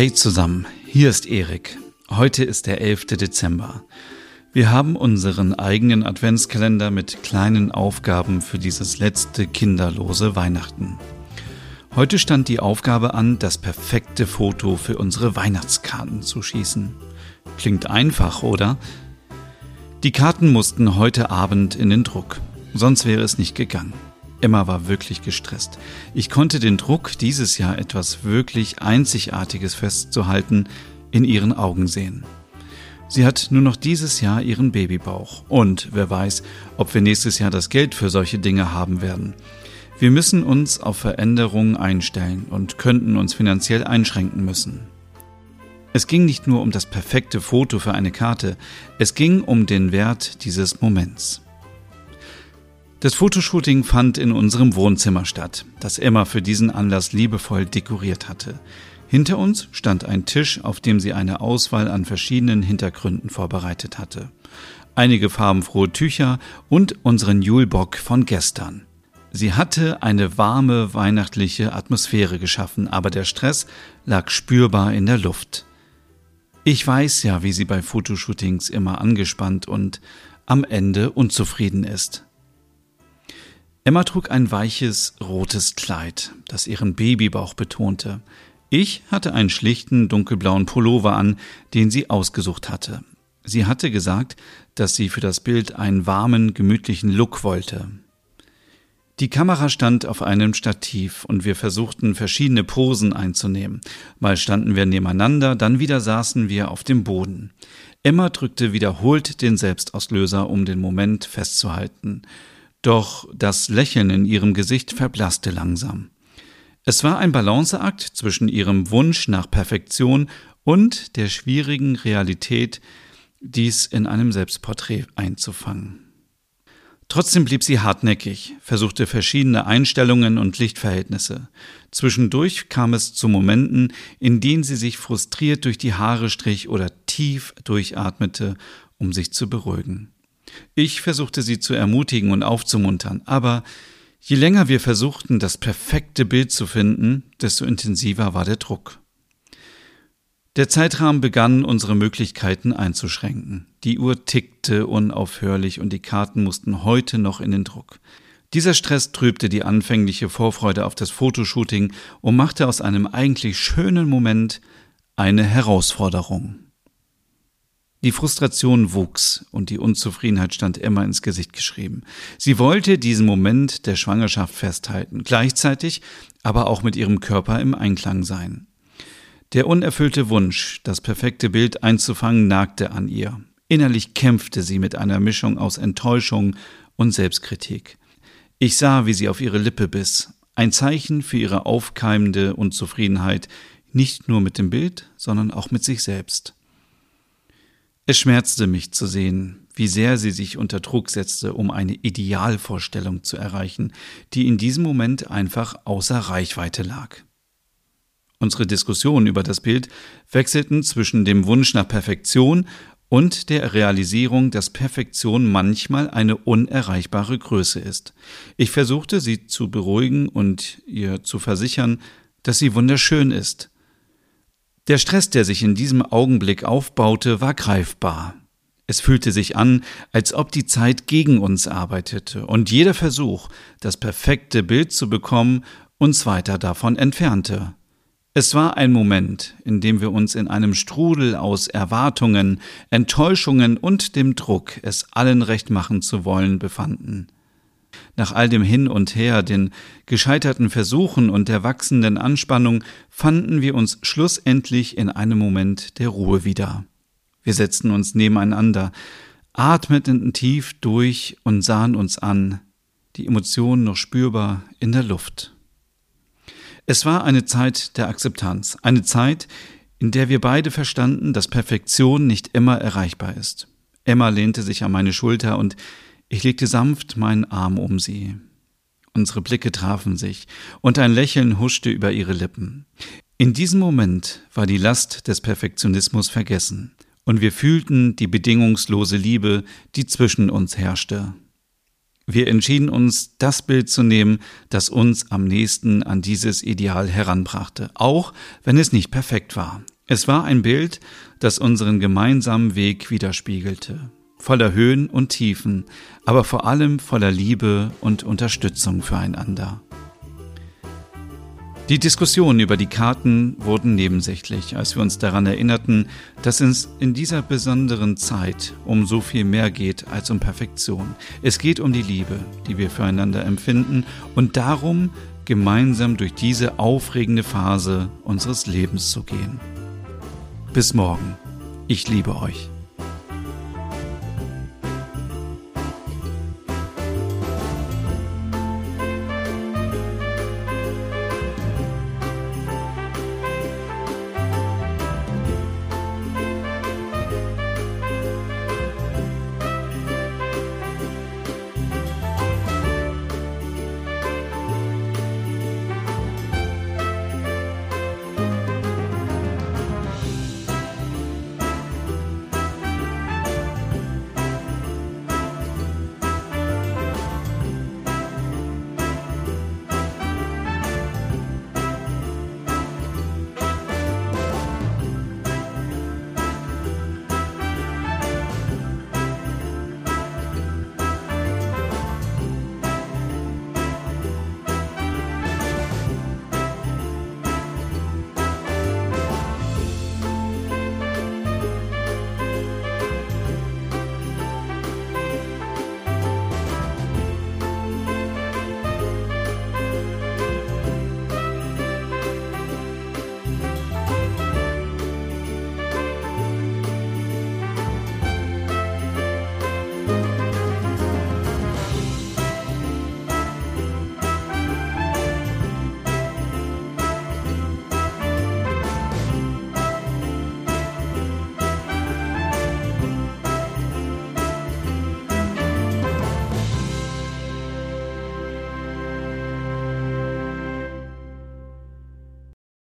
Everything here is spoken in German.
Hey zusammen, hier ist Erik. Heute ist der 11. Dezember. Wir haben unseren eigenen Adventskalender mit kleinen Aufgaben für dieses letzte kinderlose Weihnachten. Heute stand die Aufgabe an, das perfekte Foto für unsere Weihnachtskarten zu schießen. Klingt einfach, oder? Die Karten mussten heute Abend in den Druck, sonst wäre es nicht gegangen. Emma war wirklich gestresst. Ich konnte den Druck, dieses Jahr etwas wirklich Einzigartiges festzuhalten, in ihren Augen sehen. Sie hat nur noch dieses Jahr ihren Babybauch. Und wer weiß, ob wir nächstes Jahr das Geld für solche Dinge haben werden. Wir müssen uns auf Veränderungen einstellen und könnten uns finanziell einschränken müssen. Es ging nicht nur um das perfekte Foto für eine Karte, es ging um den Wert dieses Moments. Das Fotoshooting fand in unserem Wohnzimmer statt, das Emma für diesen Anlass liebevoll dekoriert hatte. Hinter uns stand ein Tisch, auf dem sie eine Auswahl an verschiedenen Hintergründen vorbereitet hatte. Einige farbenfrohe Tücher und unseren Julebock von gestern. Sie hatte eine warme weihnachtliche Atmosphäre geschaffen, aber der Stress lag spürbar in der Luft. Ich weiß ja, wie sie bei Fotoshootings immer angespannt und am Ende unzufrieden ist. Emma trug ein weiches rotes Kleid, das ihren Babybauch betonte. Ich hatte einen schlichten dunkelblauen Pullover an, den sie ausgesucht hatte. Sie hatte gesagt, dass sie für das Bild einen warmen, gemütlichen Look wollte. Die Kamera stand auf einem Stativ und wir versuchten verschiedene Posen einzunehmen. Mal standen wir nebeneinander, dann wieder saßen wir auf dem Boden. Emma drückte wiederholt den Selbstauslöser, um den Moment festzuhalten. Doch das Lächeln in ihrem Gesicht verblasste langsam. Es war ein Balanceakt zwischen ihrem Wunsch nach Perfektion und der schwierigen Realität, dies in einem Selbstporträt einzufangen. Trotzdem blieb sie hartnäckig, versuchte verschiedene Einstellungen und Lichtverhältnisse. Zwischendurch kam es zu Momenten, in denen sie sich frustriert durch die Haare strich oder tief durchatmete, um sich zu beruhigen. Ich versuchte sie zu ermutigen und aufzumuntern, aber je länger wir versuchten, das perfekte Bild zu finden, desto intensiver war der Druck. Der Zeitrahmen begann, unsere Möglichkeiten einzuschränken. Die Uhr tickte unaufhörlich und die Karten mussten heute noch in den Druck. Dieser Stress trübte die anfängliche Vorfreude auf das Fotoshooting und machte aus einem eigentlich schönen Moment eine Herausforderung. Die Frustration wuchs und die Unzufriedenheit stand Emma ins Gesicht geschrieben. Sie wollte diesen Moment der Schwangerschaft festhalten, gleichzeitig aber auch mit ihrem Körper im Einklang sein. Der unerfüllte Wunsch, das perfekte Bild einzufangen, nagte an ihr. Innerlich kämpfte sie mit einer Mischung aus Enttäuschung und Selbstkritik. Ich sah, wie sie auf ihre Lippe biss, ein Zeichen für ihre aufkeimende Unzufriedenheit, nicht nur mit dem Bild, sondern auch mit sich selbst. Es schmerzte mich zu sehen, wie sehr sie sich unter Druck setzte, um eine Idealvorstellung zu erreichen, die in diesem Moment einfach außer Reichweite lag. Unsere Diskussionen über das Bild wechselten zwischen dem Wunsch nach Perfektion und der Realisierung, dass Perfektion manchmal eine unerreichbare Größe ist. Ich versuchte sie zu beruhigen und ihr zu versichern, dass sie wunderschön ist, der Stress, der sich in diesem Augenblick aufbaute, war greifbar. Es fühlte sich an, als ob die Zeit gegen uns arbeitete und jeder Versuch, das perfekte Bild zu bekommen, uns weiter davon entfernte. Es war ein Moment, in dem wir uns in einem Strudel aus Erwartungen, Enttäuschungen und dem Druck, es allen recht machen zu wollen, befanden. Nach all dem Hin und Her, den gescheiterten Versuchen und der wachsenden Anspannung fanden wir uns schlussendlich in einem Moment der Ruhe wieder. Wir setzten uns nebeneinander, atmeten tief durch und sahen uns an, die Emotionen noch spürbar in der Luft. Es war eine Zeit der Akzeptanz, eine Zeit, in der wir beide verstanden, dass Perfektion nicht immer erreichbar ist. Emma lehnte sich an meine Schulter und ich legte sanft meinen Arm um sie. Unsere Blicke trafen sich, und ein Lächeln huschte über ihre Lippen. In diesem Moment war die Last des Perfektionismus vergessen, und wir fühlten die bedingungslose Liebe, die zwischen uns herrschte. Wir entschieden uns, das Bild zu nehmen, das uns am nächsten an dieses Ideal heranbrachte, auch wenn es nicht perfekt war. Es war ein Bild, das unseren gemeinsamen Weg widerspiegelte, voller Höhen und Tiefen, aber vor allem voller Liebe und Unterstützung füreinander. Die Diskussionen über die Karten wurden nebensächlich, als wir uns daran erinnerten, dass es in dieser besonderen Zeit um so viel mehr geht als um Perfektion. Es geht um die Liebe, die wir füreinander empfinden und darum, gemeinsam durch diese aufregende Phase unseres Lebens zu gehen. Bis morgen. Ich liebe euch.